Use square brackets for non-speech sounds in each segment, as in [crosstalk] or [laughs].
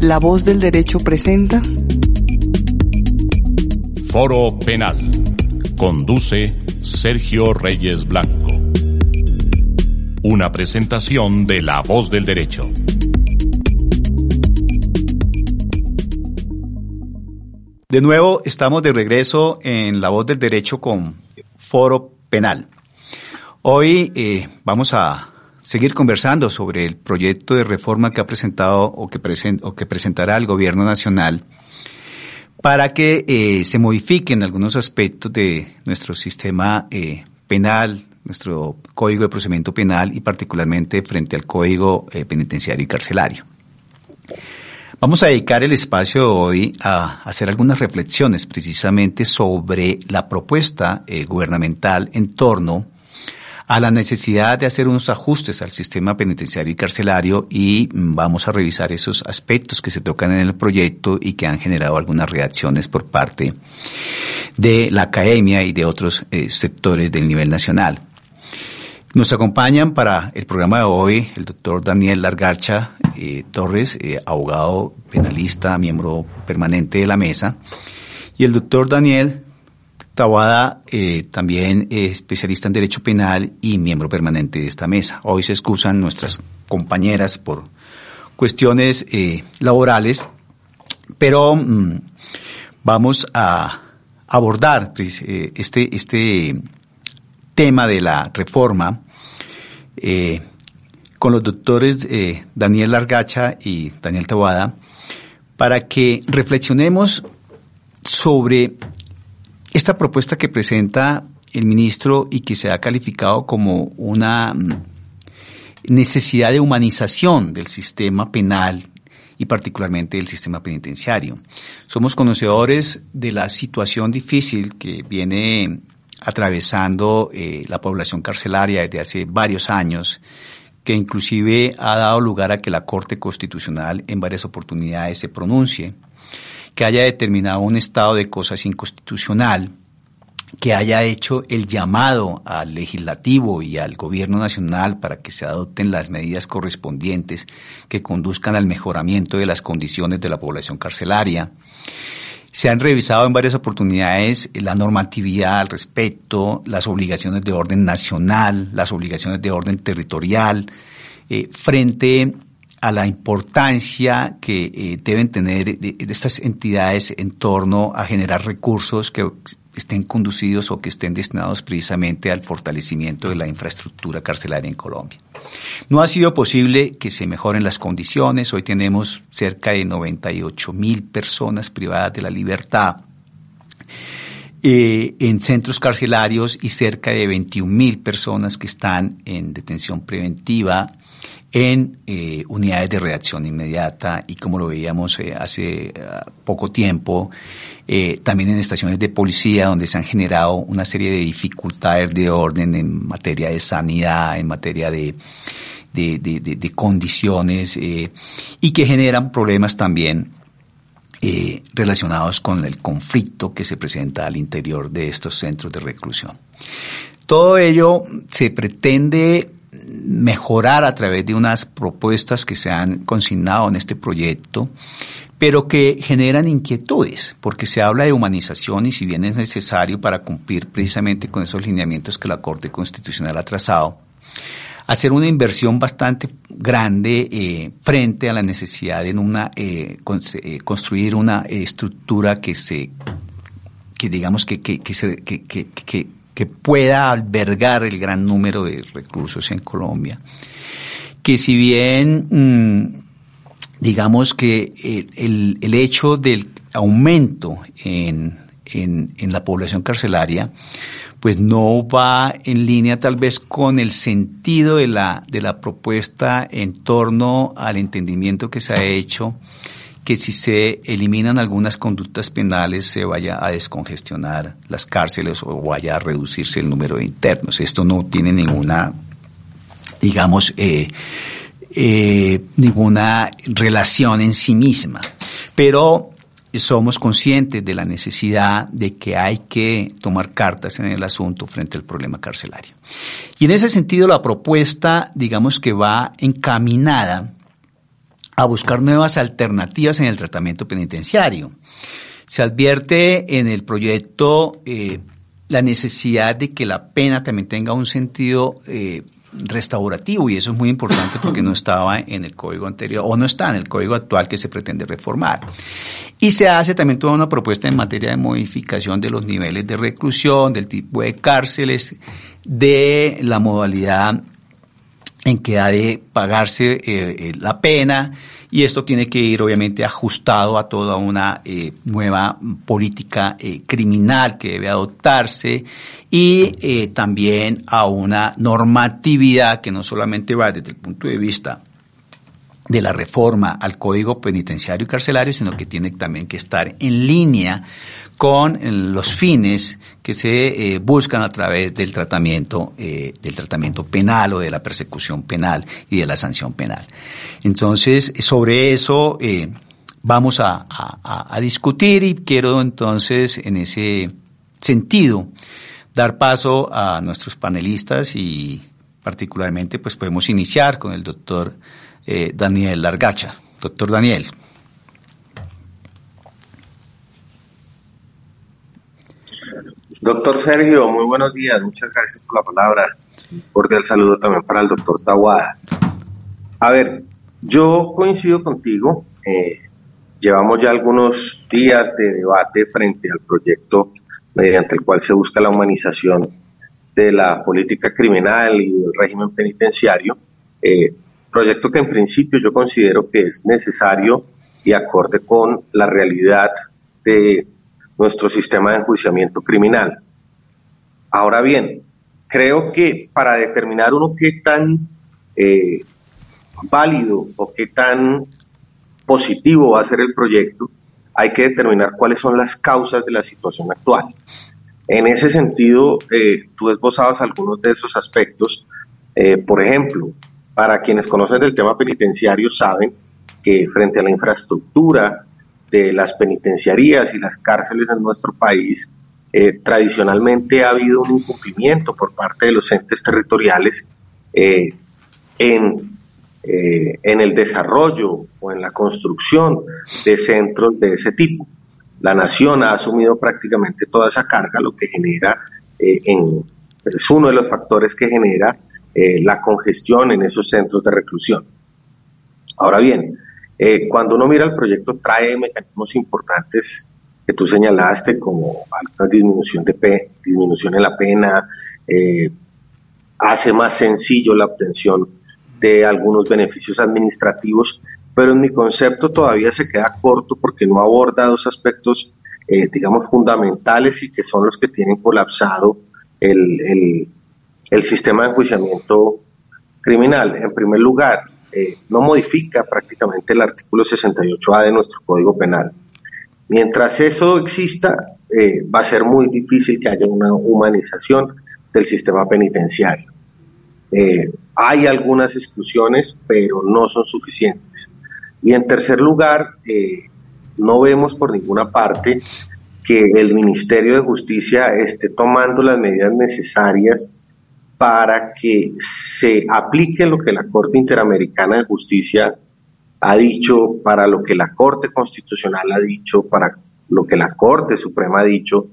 La voz del derecho presenta Foro Penal. Conduce Sergio Reyes Blanco. Una presentación de La voz del derecho. De nuevo, estamos de regreso en La voz del derecho con Foro Penal. Hoy eh, vamos a seguir conversando sobre el proyecto de reforma que ha presentado o que, presentará el Gobierno Nacional para que eh, se modifiquen algunos aspectos de nuestro sistema eh, penal, nuestro Código de Procedimiento Penal y particularmente frente al Código eh, Penitenciario y Carcelario. Vamos a dedicar el espacio de hoy a hacer algunas reflexiones precisamente sobre la propuesta gubernamental en torno a la necesidad de hacer unos ajustes al sistema penitenciario y carcelario y vamos a revisar esos aspectos que se tocan en el proyecto y que han generado algunas reacciones por parte de la academia y de otros eh, sectores del nivel nacional. Nos acompañan para el programa de hoy el doctor Daniel Largarcha eh, Torres, eh, abogado penalista, miembro permanente de la mesa, y el doctor Daniel Tawada, eh, también especialista en Derecho Penal y miembro permanente de esta mesa. Hoy se excusan nuestras compañeras por cuestiones eh, laborales, pero mm, vamos a abordar pues, eh, este, este tema de la reforma con los doctores Daniel Largacha y Daniel Tawada para que reflexionemos sobre esta propuesta que presenta el ministro y que se ha calificado como una mm, necesidad de humanización del sistema penal y particularmente del sistema penitenciario. Somos conocedores de la situación difícil que viene atravesando eh, la población carcelaria desde hace varios años, que inclusive ha dado lugar a que la Corte Constitucional en varias oportunidades se pronuncie que haya determinado un estado de cosas inconstitucional, que haya hecho el llamado al legislativo y al gobierno nacional para que se adopten las medidas correspondientes que conduzcan al mejoramiento de las condiciones de la población carcelaria. Se han revisado en varias oportunidades la normatividad al respecto, las obligaciones de orden nacional, las obligaciones de orden territorial, eh, frente a la importancia que eh, deben tener estas entidades en torno a generar recursos que estén conducidos o que estén destinados precisamente al fortalecimiento de la infraestructura carcelaria en Colombia. No ha sido posible que se mejoren las condiciones. Hoy tenemos cerca de 98 mil personas privadas de la libertad eh, en centros carcelarios y cerca de 21 mil personas que están en detención preventiva en eh, unidades de reacción inmediata y como lo veíamos eh, hace eh, poco tiempo, también en estaciones de policía donde se han generado una serie de dificultades de orden en materia de sanidad, en materia de, de, de, de condiciones y que generan problemas también relacionados con el conflicto que se presenta al interior de estos centros de reclusión. Todo ello se pretende mejorar a través de unas propuestas que se han consignado en este proyecto, pero que generan inquietudes, porque se habla de humanización y si bien es necesario para cumplir precisamente con esos lineamientos que la Corte Constitucional ha trazado, hacer una inversión bastante grande eh, frente a la necesidad de una, eh, eh, construir una estructura que se que digamos que, que, que, se, que, que, que, pueda albergar el gran número de reclusos en Colombia. Que si bien, mm, digamos que el, el, hecho del aumento en, en, en la población carcelaria, pues no va en línea tal vez con el sentido de la, de la propuesta en torno al entendimiento que se ha hecho que si se eliminan algunas conductas penales se vaya a descongestionar las cárceles o vaya a reducirse el número de internos. Esto no tiene ninguna, digamos, eh, eh, ninguna relación en sí misma. Pero somos conscientes de la necesidad de que hay que tomar cartas en el asunto frente al problema carcelario. Y en ese sentido la propuesta, digamos que va encaminada a buscar nuevas alternativas en el tratamiento penitenciario. Se advierte en el proyecto eh, la necesidad de que la pena también tenga un sentido eh, restaurativo y eso es muy importante porque no estaba en el código anterior o no está en el código actual que se pretende reformar. Y se hace también toda una propuesta en materia de modificación de los niveles de reclusión, del tipo de cárceles, de la modalidad en que ha de pagarse eh, eh, la pena y esto tiene que ir obviamente ajustado a toda una eh, nueva política criminal que debe adoptarse y también a una normatividad que no solamente va desde el punto de vista de la reforma al Código Penitenciario y Carcelario, sino que tiene también que estar en línea con eh, los fines que se eh, buscan a través del tratamiento, eh, del tratamiento penal o de la persecución penal y de la sanción penal. Entonces, sobre eso vamos a, a discutir y quiero entonces en ese sentido dar paso a nuestros panelistas y particularmente pues podemos iniciar con el doctor eh, Daniel Largacha. Doctor Daniel. Doctor Sergio, muy buenos días. Muchas gracias por la palabra. Un cordial saludo también para el doctor Tawada. A ver, yo coincido contigo. Eh, llevamos ya algunos días de debate frente al proyecto mediante el cual se busca la humanización de la política criminal y del régimen penitenciario. Eh, proyecto que en principio yo considero que es necesario y acorde con la realidad de nuestro sistema de enjuiciamiento criminal. Ahora bien, creo que para determinar uno qué tan eh, válido o qué tan positivo va a ser el proyecto, hay que determinar cuáles son las causas de la situación actual. En ese sentido, eh, tú esbozabas algunos de esos aspectos. Eh, por ejemplo, para quienes conocen del tema penitenciario saben que frente a la infraestructura de las penitenciarías y las cárceles en nuestro país, eh, tradicionalmente ha habido un incumplimiento por parte de los entes territoriales eh, en, eh, en el desarrollo o en la construcción de centros de ese tipo. La nación ha asumido prácticamente toda esa carga, lo que genera, en, es uno de los factores que genera eh, la congestión en esos centros de reclusión. Ahora bien, eh, cuando uno mira el proyecto trae mecanismos importantes que tú señalaste como disminución de disminución la pena, eh, hace más sencillo la obtención de algunos beneficios administrativos, pero en mi concepto todavía se queda corto porque no aborda dos aspectos, digamos, fundamentales y que son los que tienen colapsado el sistema de enjuiciamiento criminal. En primer lugar, eh, no modifica prácticamente el artículo 68A de nuestro Código Penal. Mientras eso exista, eh, va a ser muy difícil que haya una humanización del sistema penitenciario. Eh, hay algunas exclusiones, pero no son suficientes. Y en tercer lugar, no vemos por ninguna parte que el Ministerio de Justicia esté tomando las medidas necesarias para que se aplique lo que la Corte Interamericana de Justicia ha dicho, para lo que la Corte Constitucional ha dicho, para lo que la Corte Suprema ha dicho,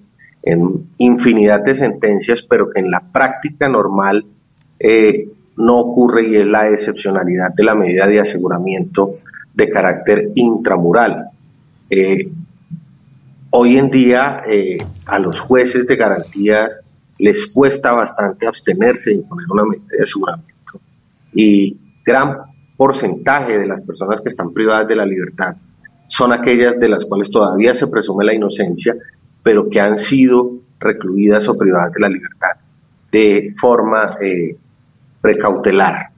en infinidad de sentencias, pero que en la práctica normal eh, no ocurre y es la excepcionalidad de la medida de aseguramiento de carácter intramural. Eh, hoy en día eh, a los jueces de garantías les cuesta bastante abstenerse de imponer una medida de aseguramiento. Y gran porcentaje de las personas que están privadas de la libertad son aquellas de las cuales todavía se presume la inocencia, pero que han sido recluidas o privadas de la libertad de forma eh, precautelar.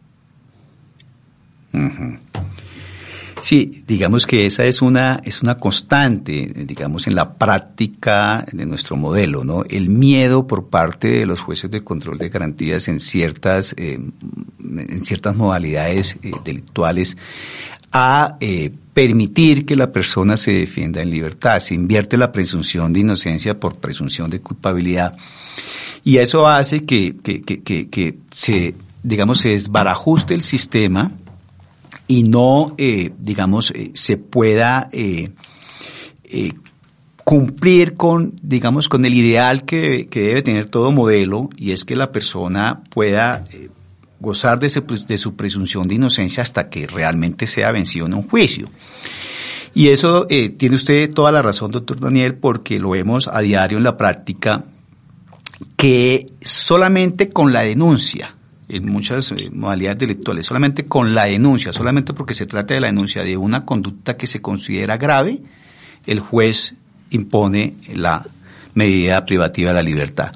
Sí, digamos que esa es una, es una constante, digamos, en la práctica de nuestro modelo, ¿no? El miedo por parte de los jueces de control de garantías en ciertas, eh, en ciertas modalidades eh, delictuales a eh, permitir que la persona se defienda en libertad. Se invierte la presunción de inocencia por presunción de culpabilidad. Y eso hace que, que, que, que se, digamos, se desbarajuste el sistema y no, eh, digamos, eh, se pueda eh, cumplir con, digamos, con el ideal que, debe tener todo modelo, y es que la persona pueda gozar de, de, su presunción de inocencia hasta que realmente sea vencido en un juicio. Y eso tiene usted toda la razón, doctor Daniel, porque lo vemos a diario en la práctica, que solamente con la denuncia, en muchas eh, modalidades delictuales, solamente con la denuncia, solamente porque se trata de la denuncia de una conducta que se considera grave, el juez impone la medida privativa de la libertad.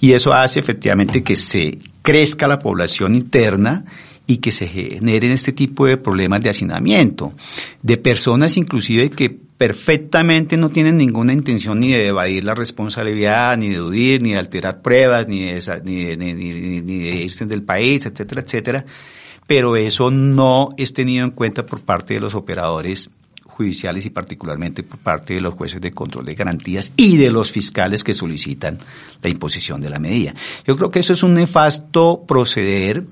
Y eso hace efectivamente que se crezca la población interna y que se generen este tipo de problemas de hacinamiento, de personas inclusive que perfectamente no tienen ninguna intención ni de evadir la responsabilidad, ni de huir, ni de alterar pruebas, ni de, ni ni, ni de irse del país, etcétera, etcétera. Pero eso no es tenido en cuenta por parte de los operadores judiciales y particularmente por parte de los jueces de control de garantías y de los fiscales que solicitan la imposición de la medida. Yo creo que eso es un nefasto proceder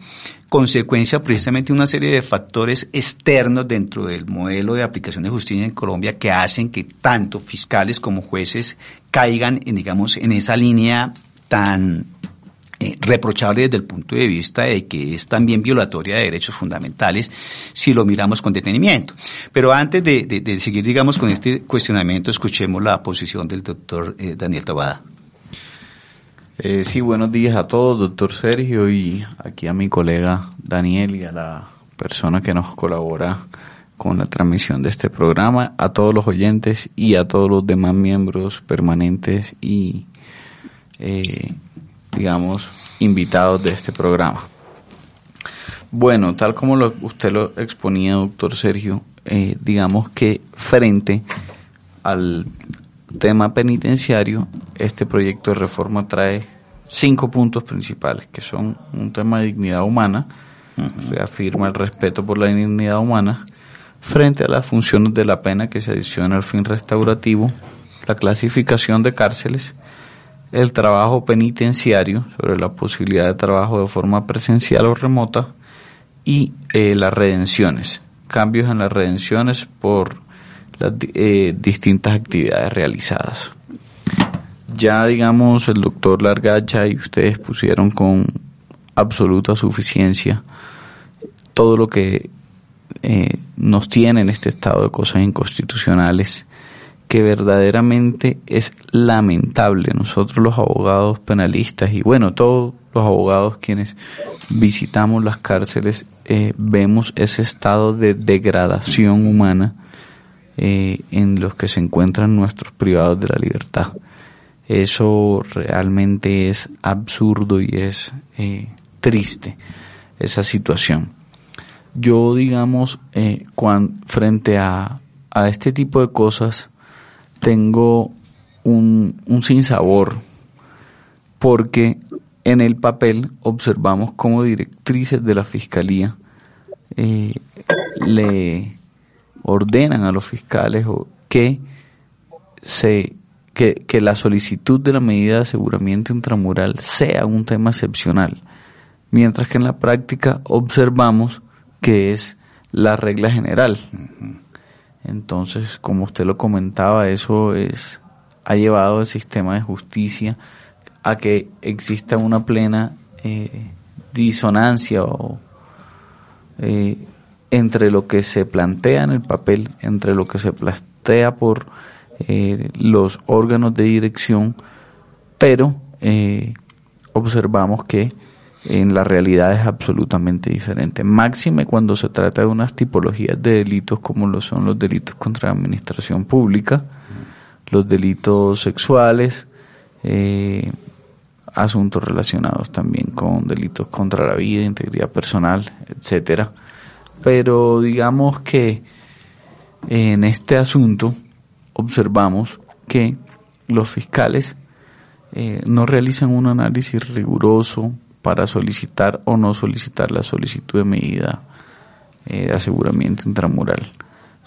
consecuencia precisamente de una serie de factores externos dentro del modelo de aplicación de justicia en Colombia que hacen que tanto fiscales como jueces caigan en, digamos, en esa línea tan reprochable desde el punto de vista de que es también violatoria de derechos fundamentales si lo miramos con detenimiento. Pero antes de, seguir, digamos, con este cuestionamiento, escuchemos la posición del doctor eh, Daniel Tabada. Eh, sí, buenos días a todos, doctor Sergio, y aquí a mi colega Daniel y a la persona que nos colabora con la transmisión de este programa, a todos los oyentes y a todos los demás miembros permanentes y, eh, digamos, invitados de este programa. Bueno, tal como lo, usted lo exponía, doctor Sergio, eh, digamos que frente al tema penitenciario, este proyecto de reforma trae cinco puntos principales, que son un tema de dignidad humana, reafirma el respeto por la dignidad humana, frente a las funciones de la pena que se adiciona al fin restaurativo, la clasificación de cárceles, el trabajo penitenciario, sobre la posibilidad de trabajo de forma presencial o remota, y eh, las redenciones, cambios en las redenciones por las eh, distintas actividades realizadas. Ya digamos el doctor Largacha y ustedes pusieron con absoluta suficiencia todo lo que eh, nos tiene en este estado de cosas inconstitucionales que verdaderamente es lamentable. Nosotros los abogados penalistas y bueno, todos los abogados quienes visitamos las cárceles eh, vemos ese estado de degradación humana eh, en los que se encuentran nuestros privados de la libertad. Eso realmente es absurdo y es eh, triste, esa situación. Yo, digamos, eh, frente a, a, este tipo de cosas, tengo un, un sinsabor, porque en el papel observamos como directrices de la Fiscalía le ordenan a los fiscales que se que, que, la solicitud de la medida de aseguramiento intramural sea un tema excepcional, mientras que en la práctica observamos que es la regla general. Entonces, como usted lo comentaba, eso es ha llevado el sistema de justicia a que exista una plena eh, disonancia o eh, entre lo que se plantea en el papel, entre lo que se plantea por eh, los órganos de dirección, pero eh, observamos que en la realidad es absolutamente diferente. Máxime cuando se trata de unas tipologías de delitos como lo son los delitos contra la administración pública, los delitos sexuales, eh, asuntos relacionados también con delitos contra la vida, integridad personal, etcétera pero digamos que en este asunto observamos que los fiscales eh, no realizan un análisis riguroso para solicitar o no solicitar la solicitud de medida eh, de aseguramiento intramural.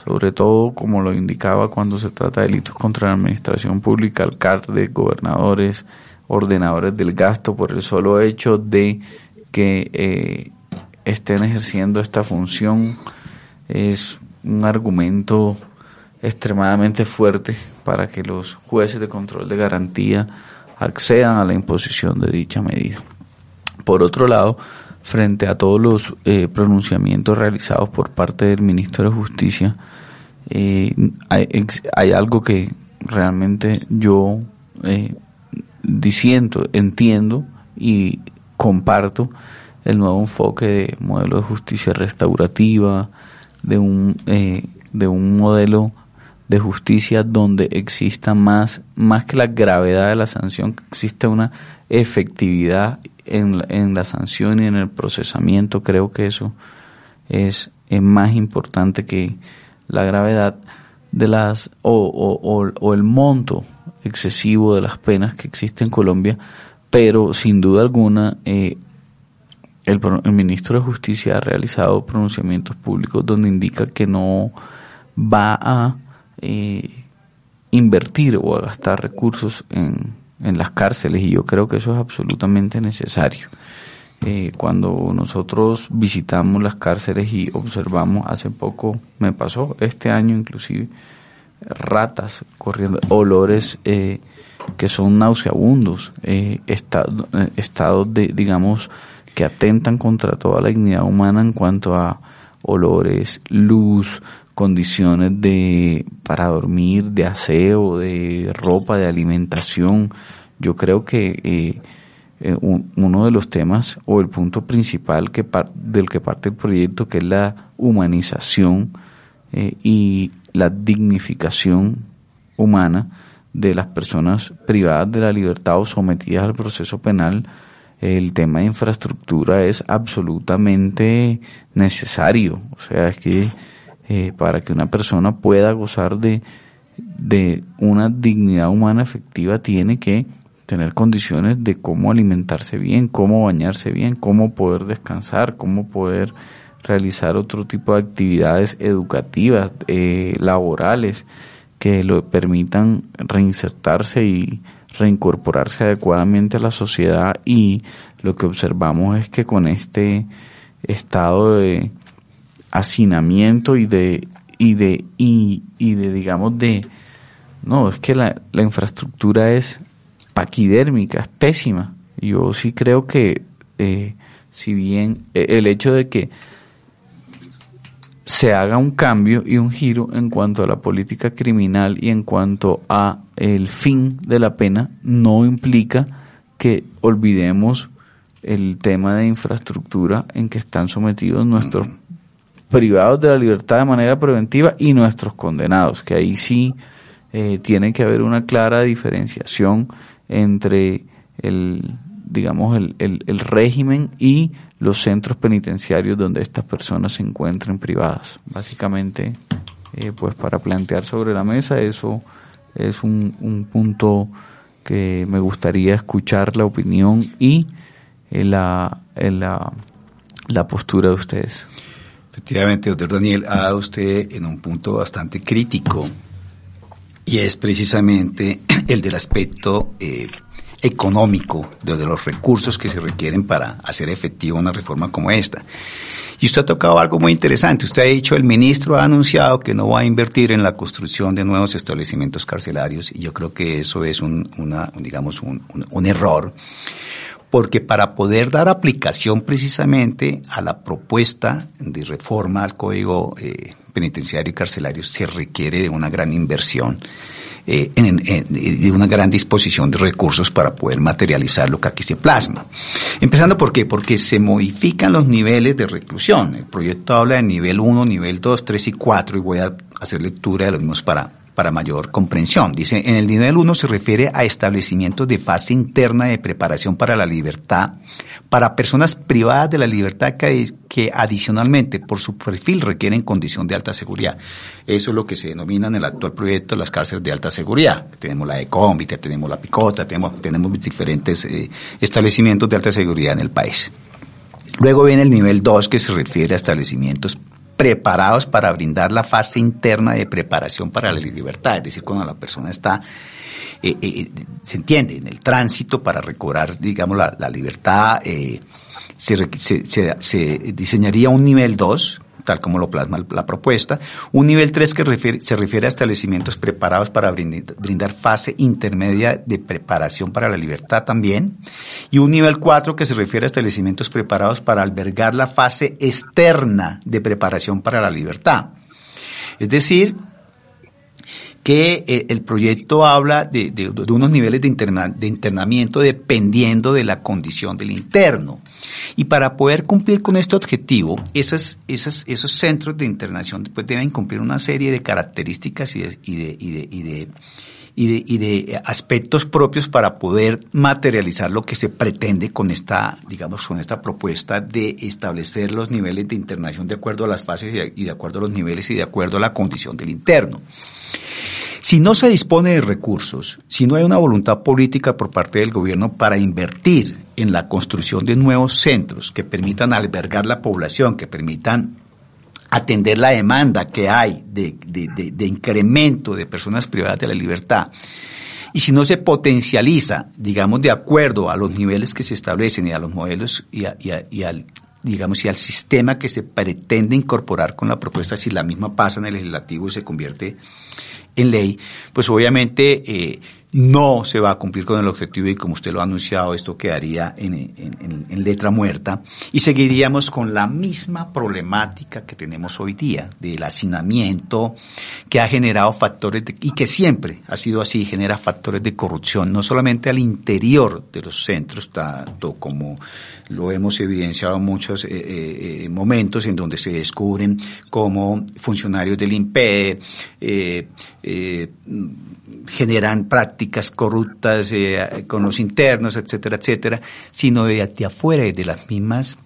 Sobre todo, como lo indicaba cuando se trata de delitos contra la administración pública, alcaldes, gobernadores, ordenadores del gasto, por el solo hecho de que eh, estén ejerciendo esta función es un argumento extremadamente fuerte para que los jueces de control de garantía accedan a la imposición de dicha medida. Por otro lado, frente a todos los eh, pronunciamientos realizados por parte del ministro de Justicia, eh, hay, algo que realmente yo eh, diciendo, entiendo y comparto el nuevo enfoque de modelo de justicia restaurativa, de un, eh, de un modelo de justicia donde exista más, más que la gravedad de la sanción, que exista una efectividad en, en la sanción y en el procesamiento. Creo que eso es, más importante que la gravedad de las o, o, o, el monto excesivo de las penas que existe en Colombia, pero sin duda alguna eh, el, el, ministro de Justicia ha realizado pronunciamientos públicos donde indica que no va a eh, invertir o a gastar recursos en, en, las cárceles y yo creo que eso es absolutamente necesario. Eh, cuando nosotros visitamos las cárceles y observamos, hace poco me pasó, este año inclusive, ratas corriendo, olores eh, que son nauseabundos, eh, estados de, digamos, que atentan contra toda la dignidad humana en cuanto a olores, luz, condiciones de para dormir, de aseo, de ropa, de alimentación. Yo creo que eh, eh, uno de los temas o el punto principal que del que parte el proyecto, que es la humanización eh, y la dignificación humana de las personas privadas de la libertad o sometidas al proceso penal, el tema de infraestructura es absolutamente necesario. O sea, es que eh, para que una persona pueda gozar de, de una dignidad humana efectiva tiene que tener condiciones de cómo alimentarse bien, cómo bañarse bien, cómo poder descansar, cómo poder realizar otro tipo de actividades educativas, eh, laborales, que lo permitan reinsertarse y reincorporarse adecuadamente a la sociedad. Y lo que observamos es que con este estado de hacinamiento y de y de y, y de digamos de no es que la, la infraestructura es paquidérmica es pésima. Yo sí creo que eh, si bien eh, el hecho de que se haga un cambio y un giro en cuanto a la política criminal y en cuanto a el fin de la pena no implica que olvidemos el tema de infraestructura en que están sometidos nuestros privados de la libertad de manera preventiva y nuestros condenados, que ahí sí eh, tiene que haber una clara diferenciación entre el digamos, el, el, régimen y los centros penitenciarios donde estas personas se encuentren privadas. Básicamente, eh, pues para plantear sobre la mesa eso es un, un punto que me gustaría escuchar la opinión y eh, la, eh, la, la postura de ustedes. Efectivamente, doctor Daniel, ha dado usted en un punto bastante crítico y es precisamente [clears throat] el del aspecto eh, económico, de, los recursos que se requieren para hacer efectiva una reforma como esta. Y usted ha tocado algo muy interesante. Usted ha dicho, el ministro ha anunciado que no va a invertir en la construcción de nuevos establecimientos carcelarios y yo creo que eso es un, una, digamos, un, un, error porque para poder dar aplicación precisamente a la propuesta de reforma al Código eh, Penitenciario y Carcelario se requiere de una gran inversión eh, en, de una gran disposición de recursos para poder materializar lo que aquí se plasma. Empezando por qué? Porque se modifican los niveles de reclusión. El proyecto habla de nivel 1, nivel 2, 3 y 4 y voy a hacer lectura de los mismos para para mayor comprensión. Dice, en el nivel 1 se refiere a establecimientos de fase interna de preparación para la libertad, para personas privadas de la libertad que, que adicionalmente por su perfil requieren condición de alta seguridad. Eso es lo que se denomina en el actual proyecto las cárceles de alta seguridad. Tenemos la de Cómbite, tenemos la Picota, tenemos, tenemos diferentes eh, establecimientos de alta seguridad en el país. Luego viene el nivel 2 que se refiere a establecimientos preparados para brindar la fase interna de preparación para la libertad, es decir, cuando la persona está, eh, eh, se entiende, en el tránsito para recobrar, digamos, la, libertad, eh, se, se, se, diseñaría un nivel 2 tal como lo plasma la propuesta. Un nivel 3 que se refiere a establecimientos preparados para brindar, fase intermedia de preparación para la libertad también. Y un nivel 4 que se refiere a establecimientos preparados para albergar la fase externa de preparación para la libertad. Es decir, que eh, el proyecto habla de, unos niveles de, de, internamiento dependiendo de la condición del interno. Y para poder cumplir con este objetivo, esos, esos, esos centros de internación pues, deben cumplir una serie de características y de, y de, y de, y de y de, y de, aspectos propios para poder materializar lo que se pretende con esta, digamos, con esta propuesta de establecer los niveles de internación de acuerdo a las fases y de acuerdo a los niveles y de acuerdo a la condición del interno. Si no se dispone de recursos, si no hay una voluntad política por parte del gobierno para invertir en la construcción de nuevos centros que permitan albergar la población, que permitan atender la demanda que hay de, incremento de personas privadas de la libertad, y si no se potencializa, digamos, de acuerdo a los niveles que se establecen y a los modelos y, y al, digamos, y al sistema que se pretende incorporar con la propuesta, si la misma pasa en el legislativo y se convierte en ley, pues obviamente eh, no se va a cumplir con el objetivo y como usted lo ha anunciado, esto quedaría en, letra muerta. Y seguiríamos con la misma problemática que tenemos hoy día del hacinamiento que ha generado factores y que siempre ha sido así, genera factores de corrupción, no solamente al interior de los centros, tanto como lo hemos evidenciado en muchos eh, eh, eh, momentos en donde se descubren como funcionarios del INPE generan prácticas corruptas con los internos, etcétera, etcétera, sino de, de afuera, de las mismas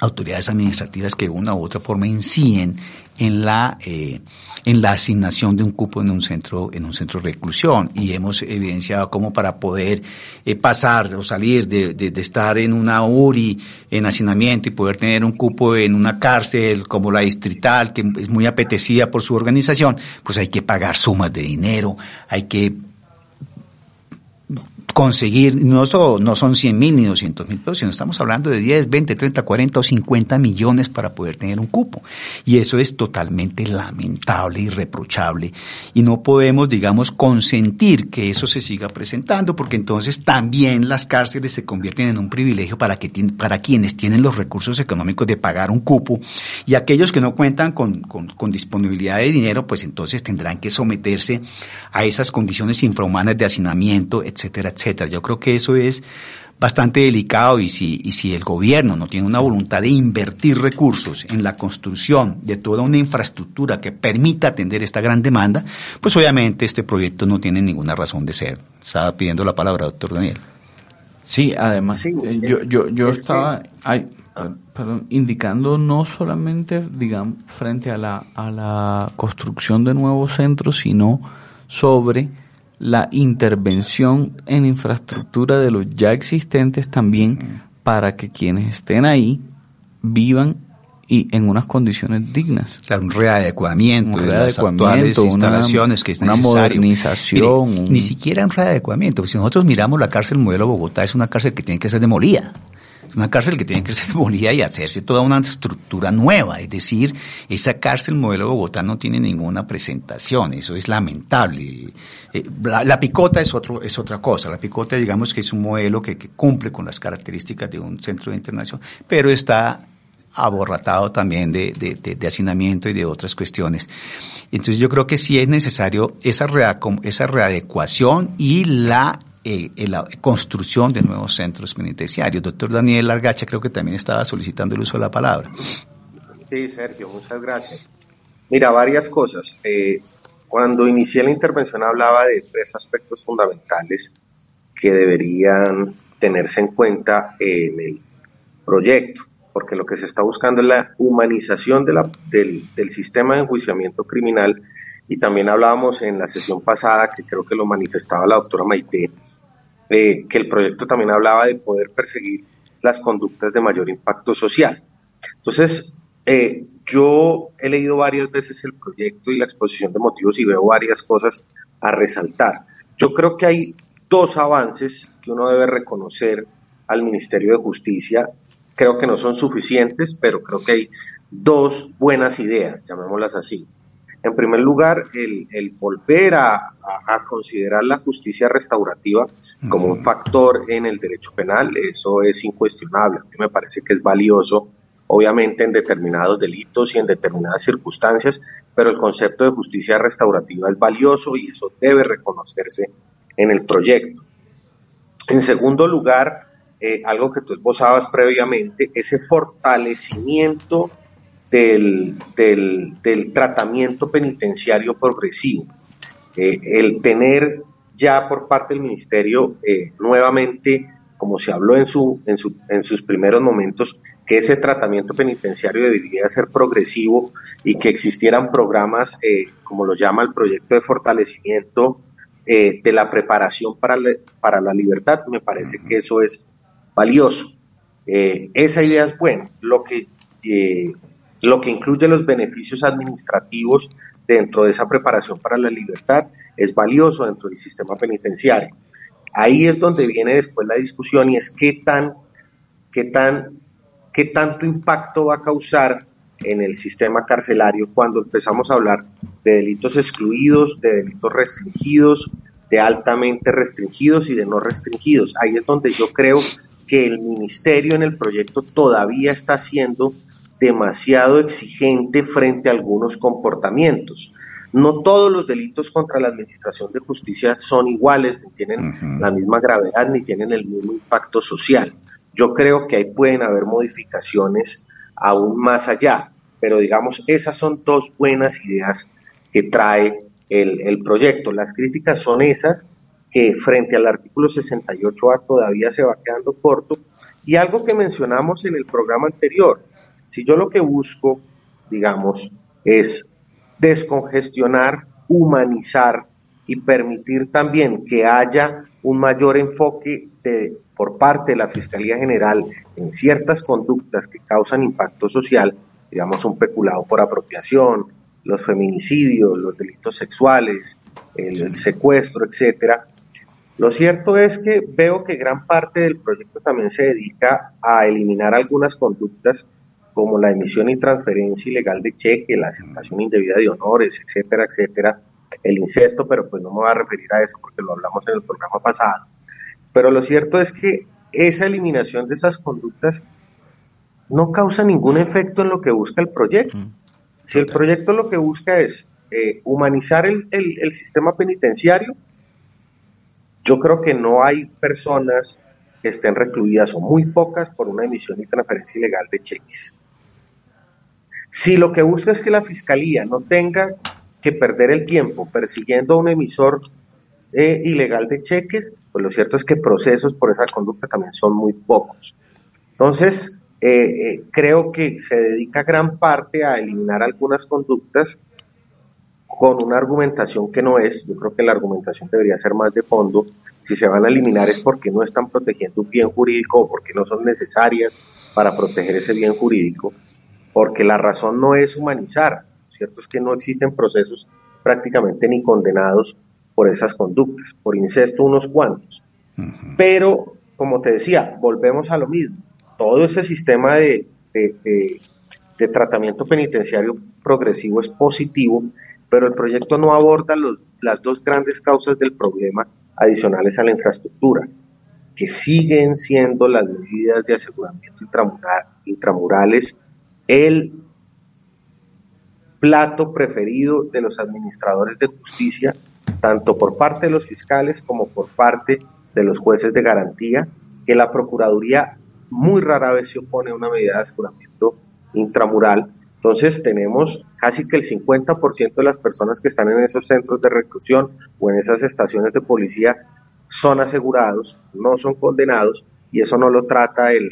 autoridades administrativas que de una u otra forma inciden en la eh, en la asignación de un cupo en un centro en un centro de reclusión. Y hemos evidenciado cómo para poder eh, pasar o salir de, de, estar en una URI en hacinamiento y poder tener un cupo en una cárcel como la distrital que es muy apetecida por su organización pues hay que pagar sumas de dinero hay que conseguir, no, no son 100 mil ni 200 mil pesos, sino estamos hablando de 10, 20, 30, 40 o 50 millones para poder tener un cupo. Y eso es totalmente lamentable y reprochable. Y no podemos, digamos, consentir que eso se siga presentando, porque entonces también las cárceles se convierten en un privilegio para, que, para quienes tienen los recursos económicos de pagar un cupo. Y aquellos que no cuentan con, con, con disponibilidad de dinero, pues entonces tendrán que someterse a esas condiciones infrahumanas de hacinamiento, etcétera, etcétera yo creo que eso es bastante delicado y si, y si el gobierno no tiene una voluntad de invertir recursos en la construcción de toda una infraestructura que permita atender esta gran demanda, pues obviamente este proyecto no tiene ninguna razón de ser. Estaba pidiendo la palabra, doctor Daniel. Sí, además, eh, yo, yo, yo estaba indicando no solamente, digamos, frente a la, a la construcción de nuevos centros, sino sobre la intervención en infraestructura de los ya existentes también para que quienes estén ahí vivan y en unas condiciones dignas. Claro, un readecuamiento, de las actuales instalaciones que es una modernización. Ni siquiera un readecuamiento. Si nosotros miramos la cárcel modelo Bogotá, es una cárcel que tiene que ser demolida. Es una cárcel que tiene que ser [laughs] demolida y hacerse toda una estructura nueva. Es decir, esa cárcel modelo Bogotá no tiene ninguna presentación. Eso es lamentable. Eh, la, picota es otro, es otra cosa. La picota, digamos que es un modelo que, cumple con las características de un centro de internación, pero está aborratado también de, de, hacinamiento y de otras cuestiones. Entonces yo creo que sí es necesario esa, esa readecuación y la eh, la construcción de nuevos centros penitenciarios. Doctor Daniel Largacha creo que también estaba solicitando el uso de la palabra. Sí, Sergio, muchas gracias. Mira, varias cosas. Eh, cuando inicié la intervención hablaba de tres aspectos fundamentales que deberían tenerse en cuenta en el proyecto, porque lo que se está buscando es la humanización del, del sistema de enjuiciamiento criminal y también hablábamos en la sesión pasada, que creo que lo manifestaba la doctora Maite, eh, que el proyecto también hablaba de poder perseguir las conductas de mayor impacto social. Entonces, eh, yo he leído varias veces el proyecto y la exposición de motivos y veo varias cosas a resaltar. Yo creo que hay dos avances que uno debe reconocer al Ministerio de Justicia. Creo que no son suficientes, pero creo que hay dos buenas ideas, llamémoslas así. En primer lugar, el, volver a, considerar la justicia restaurativa como un factor en el derecho penal, eso es incuestionable. A mí me parece que es valioso, obviamente en determinados delitos y en determinadas circunstancias, pero el concepto de justicia restaurativa es valioso y eso debe reconocerse en el proyecto. En segundo lugar, eh, algo que tú esbozabas previamente, ese fortalecimiento del, del, tratamiento penitenciario progresivo. Eh, el tener ya por parte del Ministerio eh, nuevamente, como se habló en, su, en, su, en sus primeros momentos, que ese tratamiento penitenciario debería ser progresivo y que existieran programas, eh, como lo llama el proyecto de fortalecimiento de la preparación para, para la libertad, me parece que eso es valioso. esa idea es buena. Lo que lo que incluye los beneficios administrativos dentro de esa preparación para la libertad es valioso dentro del sistema penitenciario. Ahí es donde viene después la discusión y es qué tan, qué tan, qué tanto impacto va a causar en el sistema carcelario cuando empezamos a hablar de delitos excluidos, de delitos restringidos, de altamente restringidos y de no restringidos. Ahí es donde yo creo que el ministerio en el proyecto todavía está haciendo demasiado exigente frente a algunos comportamientos. No todos los delitos contra la administración de justicia son iguales, ni tienen la misma gravedad, ni tienen el mismo impacto social. Yo creo que ahí pueden haber modificaciones aún más allá, pero digamos, esas son dos buenas ideas que trae el, el proyecto. Las críticas son esas, que frente al artículo 68A todavía se va quedando corto, y algo que mencionamos en el programa anterior, si yo lo que busco, digamos, es descongestionar, humanizar y permitir también que haya un mayor enfoque de, por parte de la Fiscalía General en ciertas conductas que causan impacto social, digamos un peculado por apropiación, los feminicidios, los delitos sexuales, el, el secuestro, etcétera. Lo cierto es que veo que gran parte del proyecto también se dedica a eliminar algunas conductas como la emisión y transferencia ilegal de cheque, la aceptación indebida de honores, etcétera, etcétera, el incesto, pero pues no me voy a referir a eso porque lo hablamos en el programa pasado. Pero lo cierto es que esa eliminación de esas conductas no causa ningún efecto en lo que busca el proyecto. Si el proyecto lo que busca es eh, humanizar el, el sistema penitenciario, yo creo que no hay personas que estén recluidas o muy pocas por una emisión y transferencia ilegal de cheques. Si lo que busca es que la fiscalía no tenga que perder el tiempo persiguiendo a un emisor eh, ilegal de cheques, pues lo cierto es que procesos por esa conducta también son muy pocos. Entonces, eh, eh, creo que se dedica gran parte a eliminar algunas conductas con una argumentación que no es, yo creo que la argumentación debería ser más de fondo, si se van a eliminar es porque no están protegiendo un bien jurídico o porque no son necesarias para proteger ese bien jurídico porque la razón no es humanizar, cierto es que no existen procesos prácticamente ni condenados por esas conductas, por incesto unos cuantos. Pero, como te decía, volvemos a lo mismo. Todo ese sistema de, tratamiento penitenciario progresivo es positivo, pero el proyecto no aborda los, las dos grandes causas del problema adicionales a la infraestructura, que siguen siendo las medidas de aseguramiento intramurales el plato preferido de los administradores de justicia, tanto por parte de los fiscales como por parte de los jueces de garantía, que la Procuraduría muy rara vez se opone a una medida de aseguramiento intramural. Entonces tenemos casi que el 50% de las personas que están en esos centros de reclusión o en esas estaciones de policía son asegurados, no son condenados, y eso no lo trata el,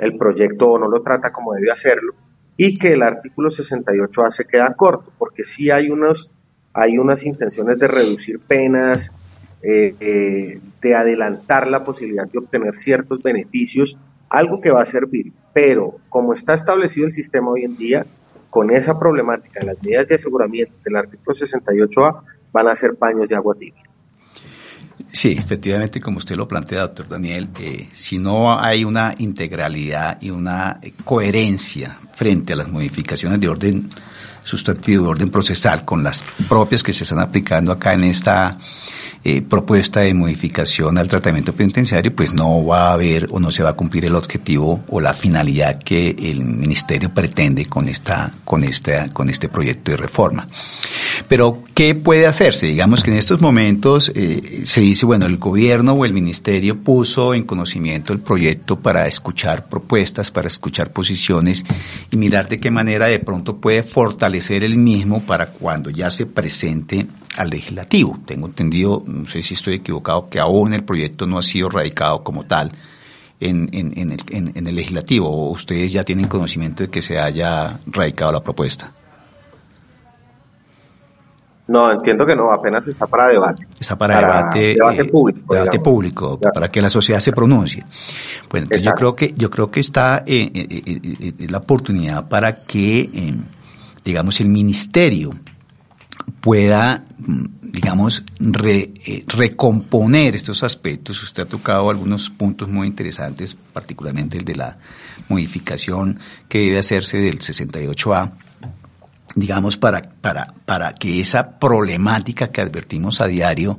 el proyecto no lo trata como debe hacerlo y que el artículo 68A se queda corto, porque sí hay, unos, hay unas intenciones de reducir penas, eh, eh, de adelantar la posibilidad de obtener ciertos beneficios, algo que va a servir, pero como está establecido el sistema hoy en día, con esa problemática, las medidas de aseguramiento del artículo 68A van a ser paños de agua tibia. Sí, efectivamente, como usted lo plantea, doctor Daniel, eh, si no hay una integralidad y una coherencia frente a las modificaciones de orden sustantivo, de orden procesal, con las propias que se están aplicando acá en esta eh, propuesta de modificación al tratamiento penitenciario, pues no va a haber o no se va a cumplir el objetivo o la finalidad que el ministerio pretende con esta, con esta, con este proyecto de reforma. Pero, ¿qué puede hacerse? Digamos que en estos momentos eh, se dice, bueno, el gobierno o el ministerio puso en conocimiento el proyecto para escuchar propuestas, para escuchar posiciones y mirar de qué manera de pronto puede fortalecer el mismo para cuando ya se presente al legislativo. Tengo entendido, no sé si estoy equivocado, que aún el proyecto no ha sido radicado como tal en, en, en, el, en, el, legislativo. ¿O ustedes ya tienen conocimiento de que se haya radicado la propuesta? No, entiendo que no, apenas está para debate. Está para, debate, debate eh, público. Debate público, para que la sociedad se pronuncie. Bueno, entonces yo creo que, yo creo que está eh, eh, la oportunidad para que, digamos, el ministerio pueda, digamos, eh, recomponer estos aspectos. Usted ha tocado algunos puntos muy interesantes, particularmente el de la modificación que debe hacerse del 68A, digamos, para, para, para que esa problemática que advertimos a diario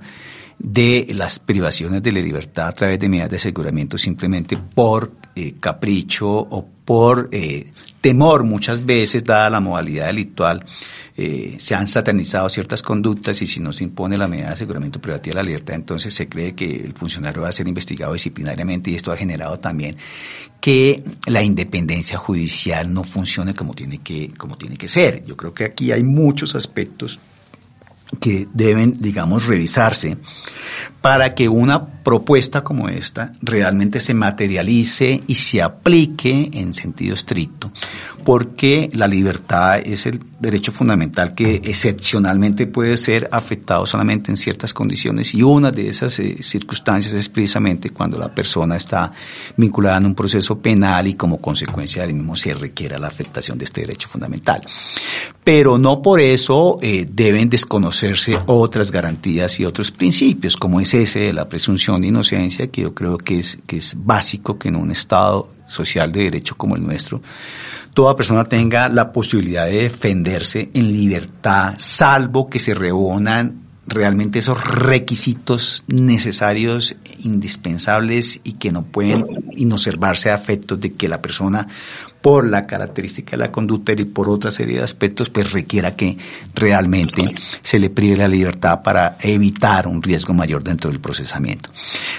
de las privaciones de la libertad a través de medidas de aseguramiento simplemente por eh, capricho o por eh, temor muchas veces, dada la modalidad delictual, eh, se han satanizado ciertas conductas y si no se impone la medida de aseguramiento privativa de la libertad, entonces se cree que el funcionario va a ser investigado disciplinariamente y esto ha generado también que la independencia judicial no funcione como tiene que, como tiene que ser. Yo creo que aquí hay muchos aspectos que deben, digamos, revisarse para que una propuesta como esta realmente se materialice y se aplique en sentido estricto, porque la libertad es el derecho fundamental que excepcionalmente puede ser afectado solamente en ciertas condiciones y una de esas eh, circunstancias es precisamente cuando la persona está vinculada en un proceso penal y como consecuencia del mismo se requiera la afectación de este derecho fundamental. Pero no por eso eh, deben desconocerse otras garantías y otros principios, como es ese de la presunción de inocencia, que yo creo que es, que es básico que en un Estado social de derecho como el nuestro, toda persona tenga la posibilidad de defenderse en libertad, salvo que se reúnan realmente esos requisitos necesarios, indispensables y que no pueden inobservarse a efectos de que la persona por la característica de la conducta y por otra serie de aspectos, pues requiera que realmente se le prive la libertad para evitar un riesgo mayor dentro del procesamiento.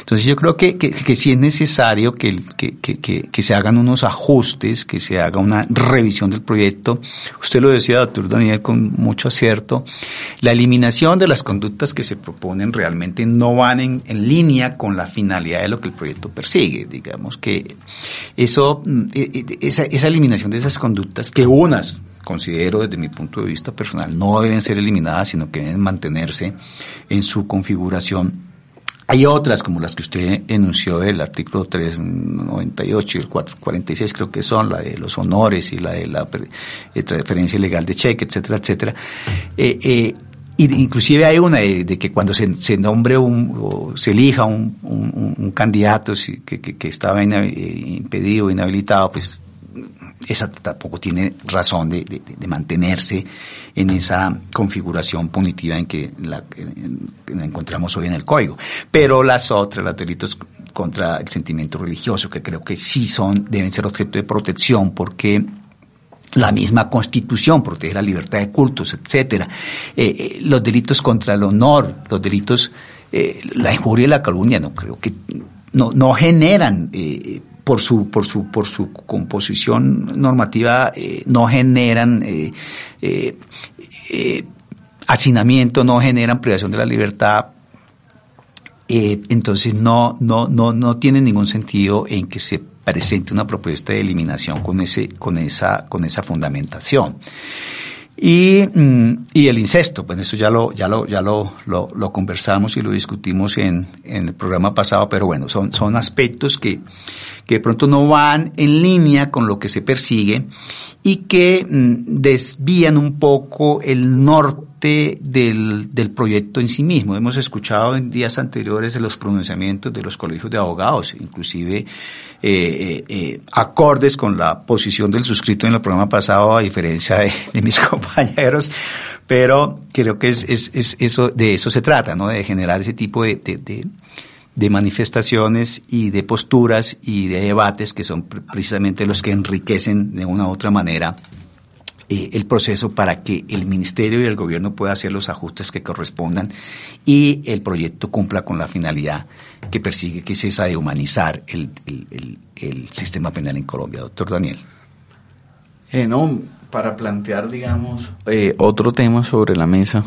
Entonces yo creo que, que, que sí es necesario que, que, que, se hagan unos ajustes, que se haga una revisión del proyecto. Usted lo decía, doctor Daniel, con mucho acierto. La eliminación de las conductas que se proponen realmente no van en, en línea con la finalidad de lo que el proyecto persigue. Digamos que eso, mm, e, e, esa, esa eliminación de esas conductas, que unas considero desde mi punto de vista personal no deben ser eliminadas, sino que deben mantenerse en su configuración. Hay otras, como las que usted enunció del artículo 398 y el 446, creo que son la de los honores y la de la eh, transferencia legal de cheque, etcétera, etcétera. Eh, eh, inclusive hay una de, que cuando se, se, nombre un, o se elija un, un, candidato que, que, que estaba impedido, inhabilitado, pues esa tampoco tiene razón de, de, mantenerse en esa configuración punitiva en que la, encontramos hoy en el código. Pero las otras, los delitos contra el sentimiento religioso, que creo que sí son, deben ser objeto de protección porque la misma constitución protege la libertad de cultos, etcétera. Eh, eh, los delitos contra el honor, los delitos, eh, la injuria y la calumnia, no creo que no, no generan por su, por su, por su composición normativa eh, no generan eh, eh, hacinamiento, no generan privación de la libertad. entonces no, no, no, no tiene ningún sentido en que se presente una propuesta de eliminación con ese, con esa, con esa fundamentación. Y, mm, y el incesto, pues eso ya lo, ya lo, ya lo, lo, lo conversamos y lo discutimos en, en, el programa pasado, pero bueno, son, son aspectos que, que de pronto no van en línea con lo que se persigue y que mm, desvían un poco el norte del, del, proyecto en sí mismo. Hemos escuchado en días anteriores de los pronunciamientos de los colegios de abogados, inclusive eh, eh, eh, acordes con la posición del suscrito en el programa pasado, a diferencia de, mis [laughs] compañeros, pero creo que es, es, es, eso, de eso se trata, ¿no? De generar ese tipo de, de, de manifestaciones y de posturas y de debates que son precisamente los que enriquecen de una u otra manera eh, el proceso para que el ministerio y el gobierno puedan hacer los ajustes que correspondan y el proyecto cumpla con la finalidad que persigue, que es esa de humanizar el, sistema penal en Colombia. Doctor Daniel. Eh, no, para plantear, digamos, eh, otro tema sobre la mesa,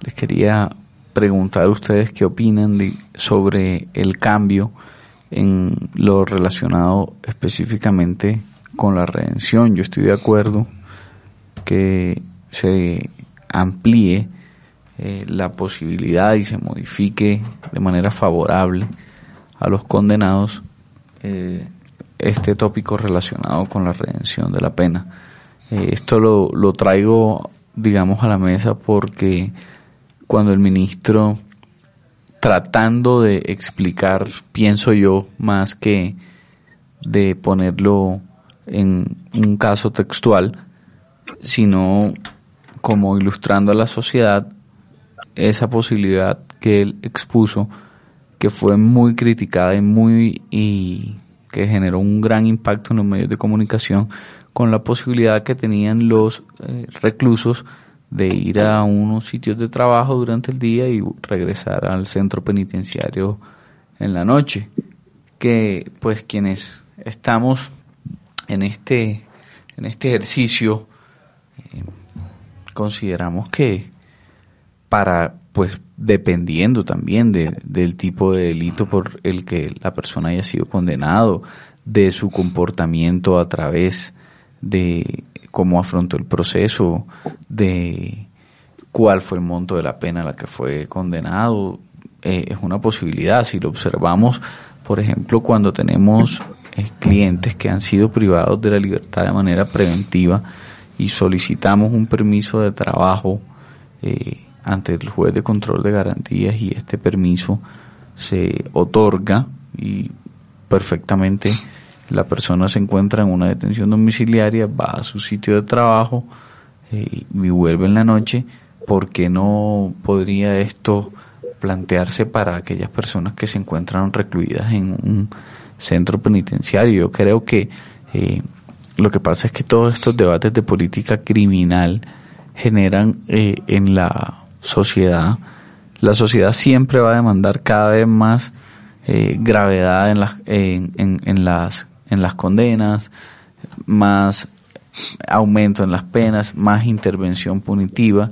les quería preguntar a ustedes qué opinan sobre el cambio en lo relacionado específicamente con la redención. Yo estoy de acuerdo que se amplíe eh, la posibilidad y se modifique de manera favorable a los condenados eh, este tópico relacionado con la redención de la pena. Eh, esto lo, lo traigo, digamos, a la mesa porque cuando el ministro, tratando de explicar, pienso yo, más que de ponerlo en un caso textual, sino como ilustrando a la sociedad esa posibilidad que él expuso, que fue muy criticada y muy y que generó un gran impacto en los medios de comunicación con la posibilidad que tenían los eh, reclusos de ir a unos sitios de trabajo durante el día y regresar al centro penitenciario en la noche. Que pues quienes estamos en este en este ejercicio consideramos que para, pues, dependiendo también de, del tipo de delito por el que la persona haya sido condenado, de su comportamiento a través de cómo afrontó el proceso, de cuál fue el monto de la pena a la que fue condenado, eh, es una posibilidad. Si lo observamos, por ejemplo, cuando tenemos eh, clientes que han sido privados de la libertad de manera preventiva, y solicitamos un permiso de trabajo eh, ante el juez de control de garantías y este permiso se otorga y perfectamente la persona se encuentra en una detención domiciliaria, va a su sitio de trabajo eh, y vuelve en la noche, ¿por qué no podría esto plantearse para aquellas personas que se encuentran recluidas en un centro penitenciario? Yo creo que eh, lo que pasa es que todos estos debates de política criminal generan eh, en la sociedad, la sociedad siempre va a demandar cada vez más eh, gravedad en las, en, en, las, en las condenas, más aumento en las penas, más intervención punitiva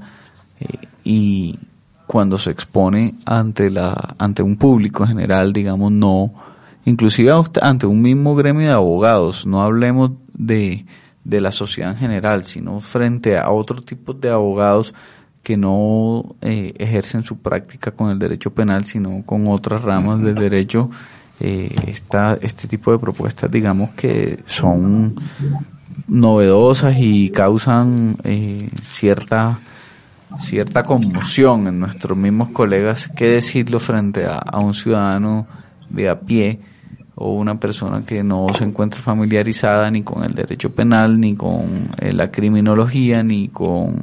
eh, y cuando se expone ante la ante un público en general, digamos, no inclusive ante un mismo gremio de abogados, no hablemos de, de la sociedad en general, sino frente a otro tipo de abogados que no eh, ejercen su práctica con el derecho penal, sino con otras ramas del derecho, eh, está este tipo de propuestas, digamos que son novedosas y causan eh, cierta cierta conmoción en nuestros mismos colegas, qué decirlo frente a un ciudadano de a pie o una persona que no se encuentra familiarizada ni con el derecho penal, ni con eh, la criminología, ni con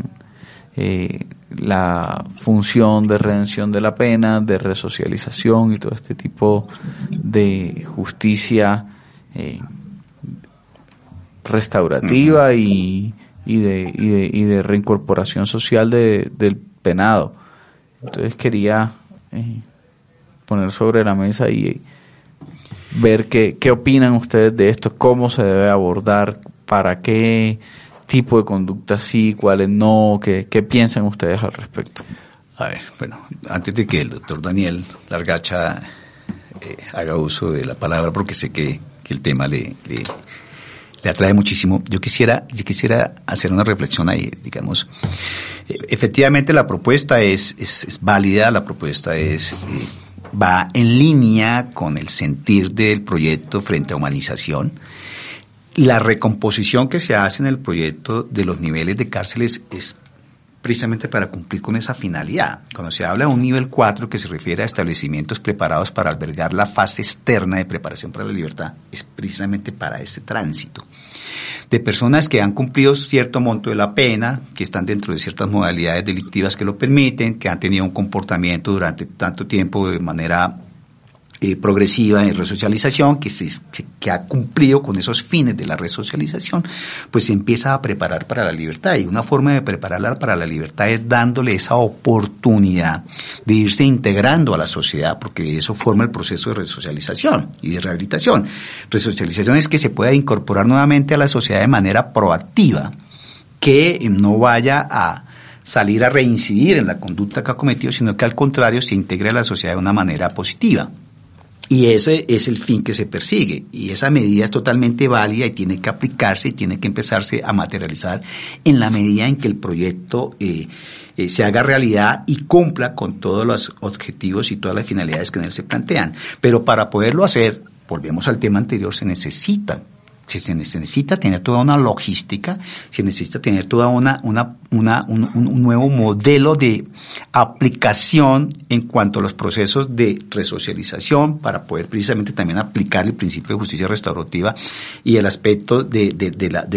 eh, la función de redención de la pena, de resocialización y todo este tipo de justicia eh, restaurativa y, y, de, y, de, y de reincorporación social de, del penado. Entonces quería poner sobre la mesa y ver qué, qué opinan ustedes de esto, cómo se debe abordar, para qué tipo de conducta sí, cuáles no, qué, qué piensan ustedes al respecto. A ver, bueno, antes de que el doctor Daniel Largacha eh, haga uso de la palabra, porque sé que, que el tema le, le, le, atrae muchísimo, yo quisiera, yo quisiera hacer una reflexión ahí, digamos. Eh, efectivamente, la propuesta es, es, es, válida, la propuesta es... Eh, va en línea con el sentir del proyecto frente a humanización. La recomposición que se hace en el proyecto de los niveles de cárceles es precisamente para cumplir con esa finalidad. Cuando se habla de un nivel 4 que se refiere a establecimientos preparados para albergar la fase externa de preparación para la libertad, es precisamente para ese tránsito. De personas que han cumplido cierto monto de la pena, que están dentro de ciertas modalidades delictivas que lo permiten, que han tenido un comportamiento durante tanto tiempo de manera eh, progresiva de resocialización, que, se, que ha cumplido con esos fines de la resocialización, pues se empieza a preparar para la libertad. Y una forma de prepararla para la libertad es dándole esa oportunidad de irse integrando a la sociedad, porque eso forma el proceso de resocialización y de rehabilitación. Resocialización es que se pueda incorporar nuevamente a la sociedad de manera proactiva, que no vaya a salir a reincidir en la conducta que ha cometido, sino que al contrario se integre a la sociedad de una manera positiva. Y ese es el fin que se persigue. Y esa medida es totalmente válida y tiene que aplicarse y tiene que empezarse a materializar en la medida en que el proyecto eh, eh, se haga realidad y cumpla con todos los objetivos y todas las finalidades que en él se plantean. Pero para poderlo hacer, volvemos al tema anterior, se necesitan se, necesita tener toda una logística, se necesita tener toda una, una, una un, un, nuevo modelo de aplicación en cuanto a los procesos de resocialización para poder precisamente también aplicar el principio de justicia restaurativa y el aspecto de, de, de la,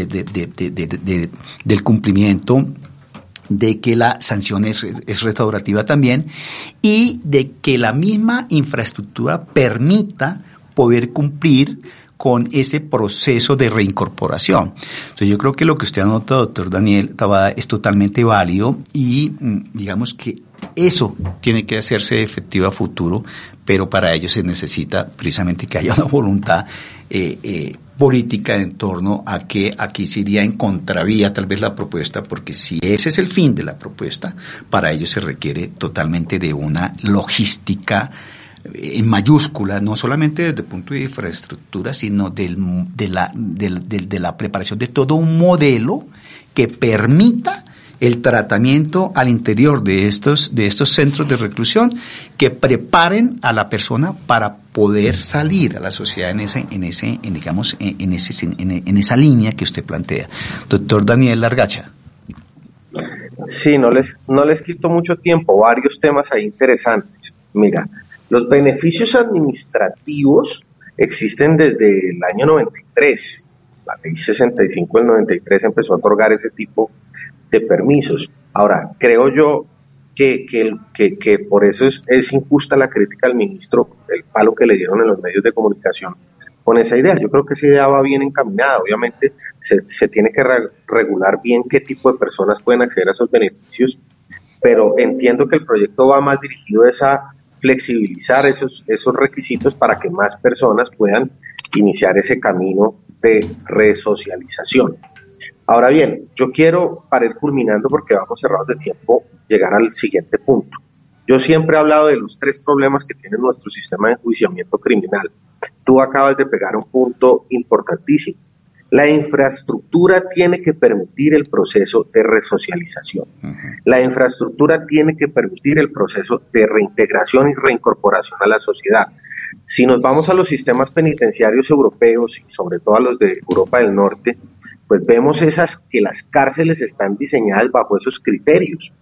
del cumplimiento de que la sanción es, es, restaurativa también y de que la misma infraestructura permita poder cumplir con ese proceso de reincorporación. Entonces yo creo que lo que usted anota, doctor Daniel Tabada, es totalmente válido y mm, digamos que eso tiene que hacerse efectivo a futuro, pero para ello se necesita precisamente que haya [laughs] una voluntad eh, eh, política en torno a que aquí sería en contravía tal vez la propuesta, porque si ese es el fin de la propuesta, para ello se requiere totalmente de una logística en mayúscula, no solamente desde el punto de infraestructura, sino del, de, la, de la preparación de todo un modelo que permita el tratamiento al interior de estos, de estos centros de reclusión que preparen a la persona para poder salir a la sociedad en ese, en ese, en, digamos, en, ese, en, esa línea que usted plantea. Doctor Daniel Largacha. Sí, no les, no les quito mucho tiempo, varios temas ahí interesantes. Mira, los beneficios administrativos existen desde el año 93. La ley 65 del 93 empezó a otorgar ese tipo de permisos. Ahora, creo yo que, que, que, por eso es, injusta la crítica al ministro, el palo que le dieron en los medios de comunicación con esa idea. Yo creo que esa idea va bien encaminada. Obviamente se, se tiene que regular bien qué tipo de personas pueden acceder a esos beneficios, pero entiendo que el proyecto va más dirigido a esa flexibilizar esos, esos requisitos para que más personas puedan iniciar ese camino de resocialización. Ahora bien, yo quiero, para ir culminando, porque vamos cerrados de tiempo, llegar al siguiente punto. Yo siempre he hablado de los tres problemas que tiene nuestro sistema de enjuiciamiento criminal. Tú acabas de pegar un punto importantísimo. La infraestructura tiene que permitir el proceso de resocialización. La infraestructura tiene que permitir el proceso de reintegración y reincorporación a la sociedad. Si nos vamos a los sistemas penitenciarios europeos y sobre todo a los de Europa del Norte, pues vemos esas que las cárceles están diseñadas bajo esos criterios.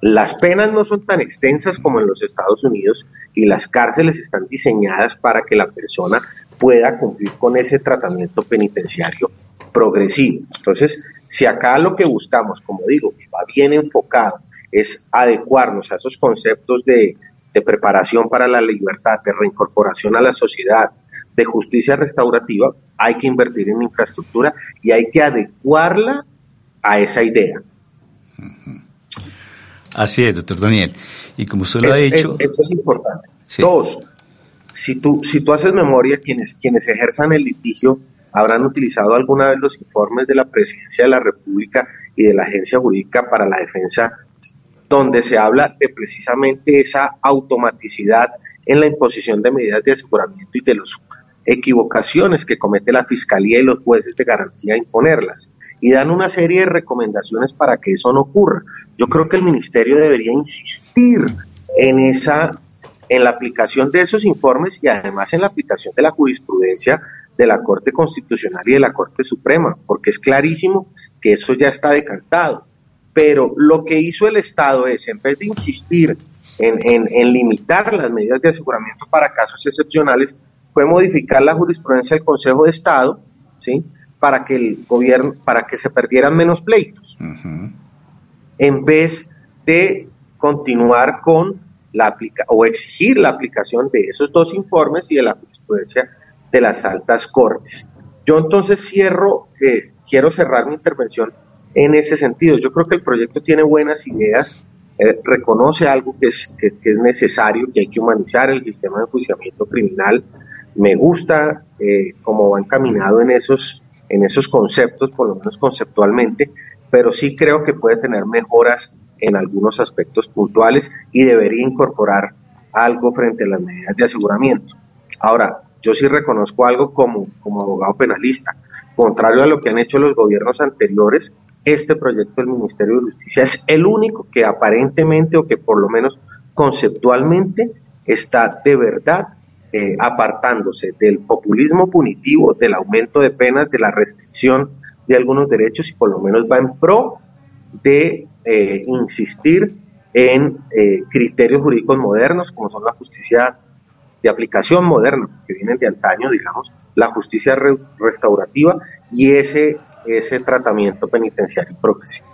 Las penas no son tan extensas como en los Estados Unidos y las cárceles están diseñadas para que la persona pueda cumplir con ese tratamiento penitenciario progresivo. Entonces, si acá lo que buscamos, como digo, que va bien enfocado, es adecuarnos a esos conceptos de, preparación para la libertad, de reincorporación a la sociedad, de justicia restaurativa, hay que invertir en infraestructura y hay que adecuarla a esa idea. Así es, doctor Daniel. Y como usted lo ha dicho... Esto es importante. Dos, si tú, si tú haces memoria, quienes, quienes ejerzan el litigio habrán utilizado alguna vez los informes de la Presidencia de la República y de la Agencia Jurídica para la Defensa, donde se habla de precisamente esa automaticidad en la imposición de medidas de aseguramiento y de las equivocaciones que comete la Fiscalía y los jueces de garantía imponerlas. Y dan una serie de recomendaciones para que eso no ocurra. Yo creo que el Ministerio debería insistir en esa en la aplicación de esos informes y además en la aplicación de la jurisprudencia de la Corte Constitucional y de la Corte Suprema, porque es clarísimo que eso ya está decantado. pero lo que hizo el Estado es, en vez de insistir en, limitar las medidas de aseguramiento para casos excepcionales, fue modificar la jurisprudencia del Consejo de Estado, ¿sí? Para que el gobierno, para que se perdieran menos pleitos, en vez de continuar con la aplica o exigir la aplicación de esos dos informes y de la jurisprudencia de las altas cortes. Yo entonces cierro, quiero cerrar mi intervención en ese sentido. Yo creo que el proyecto tiene buenas ideas, eh, reconoce algo que es, que, es necesario, que hay que humanizar el sistema de enjuiciamiento criminal. Me gusta eh, cómo va encaminado en esos, en esos conceptos, por lo menos conceptualmente, pero sí creo que puede tener mejoras en algunos aspectos puntuales y debería incorporar algo frente a las medidas de aseguramiento. Ahora, yo sí reconozco algo como, como abogado penalista. Contrario a lo que han hecho los gobiernos anteriores, este proyecto del Ministerio de Justicia es el único que aparentemente o que por lo menos conceptualmente está de verdad eh, apartándose del populismo punitivo, del aumento de penas, de la restricción de algunos derechos y por lo menos va en pro de eh, insistir en eh, criterios jurídicos modernos como son la justicia de aplicación moderna, que vienen de antaño, digamos, la justicia restaurativa y ese ese tratamiento penitenciario progresivo.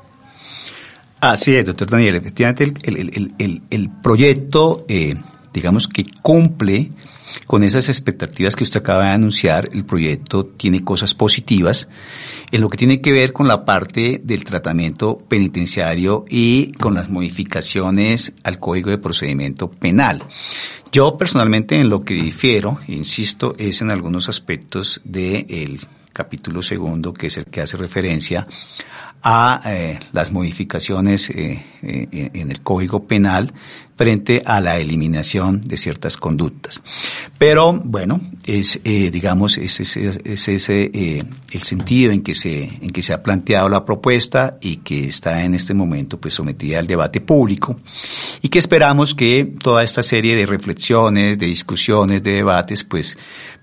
Así es, doctor Daniel. Efectivamente, el, proyecto, eh, digamos que cumple con esas expectativas que usted acaba de anunciar. El proyecto tiene cosas positivas en lo que tiene que ver con la parte del tratamiento penitenciario y con las modificaciones al Código de Procedimiento Penal. Yo personalmente en lo que difiero, insisto, es en algunos aspectos del capítulo segundo, que es el que hace referencia a eh, las modificaciones eh, eh, en el Código Penal frente a la eliminación de ciertas conductas. Pero bueno, es digamos es ese el sentido en que se en que se ha planteado la propuesta y que está en este momento pues sometida al debate público y que esperamos que toda esta serie de reflexiones, de discusiones, de debates pues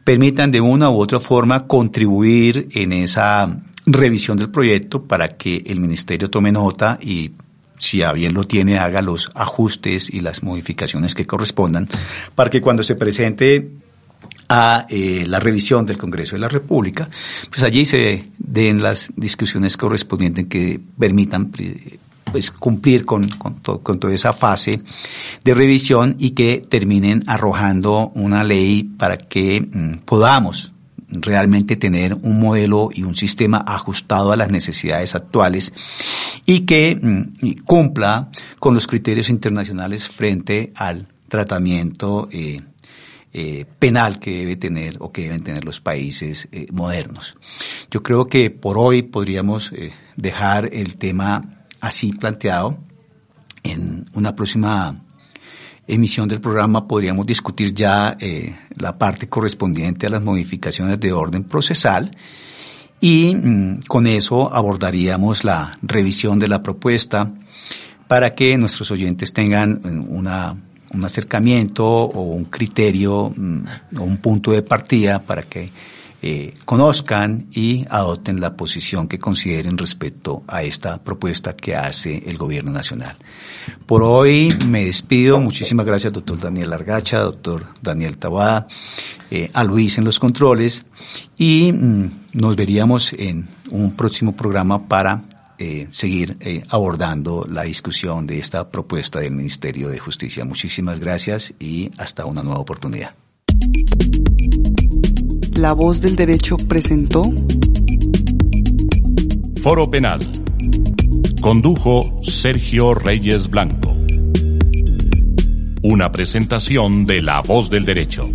permitan de una u otra forma contribuir en esa revisión del proyecto para que el ministerio tome nota y si a bien lo tiene, haga los ajustes y las modificaciones que correspondan para que cuando se presente a eh, la revisión del Congreso de la República, pues allí se den las discusiones correspondientes que permitan pues cumplir con, con, con, toda esa fase de revisión y que terminen arrojando una ley para que mm, podamos realmente tener un modelo y un sistema ajustado a las necesidades actuales y que mm, cumpla con los criterios internacionales frente al tratamiento eh, eh, penal que debe tener o que deben tener los países eh, modernos. Yo creo que por hoy podríamos dejar el tema así planteado. En una próxima emisión del programa podríamos discutir ya eh, la parte correspondiente a las modificaciones de orden procesal y mm, con eso abordaríamos la revisión de la propuesta para que nuestros oyentes tengan mm, una, un acercamiento o un criterio mm, o un punto de partida para que eh, conozcan y adopten la posición que consideren respecto a esta propuesta que hace el gobierno nacional. Por hoy me despido. Muchísimas gracias, doctor Daniel Argacha, doctor Daniel Tabada, eh, a Luis en los controles y mm, nos veríamos en un próximo programa para eh, seguir abordando la discusión de esta propuesta del Ministerio de Justicia. Muchísimas gracias y hasta una nueva oportunidad. La voz del derecho presentó Foro Penal. Condujo Sergio Reyes Blanco. Una presentación de La voz del derecho.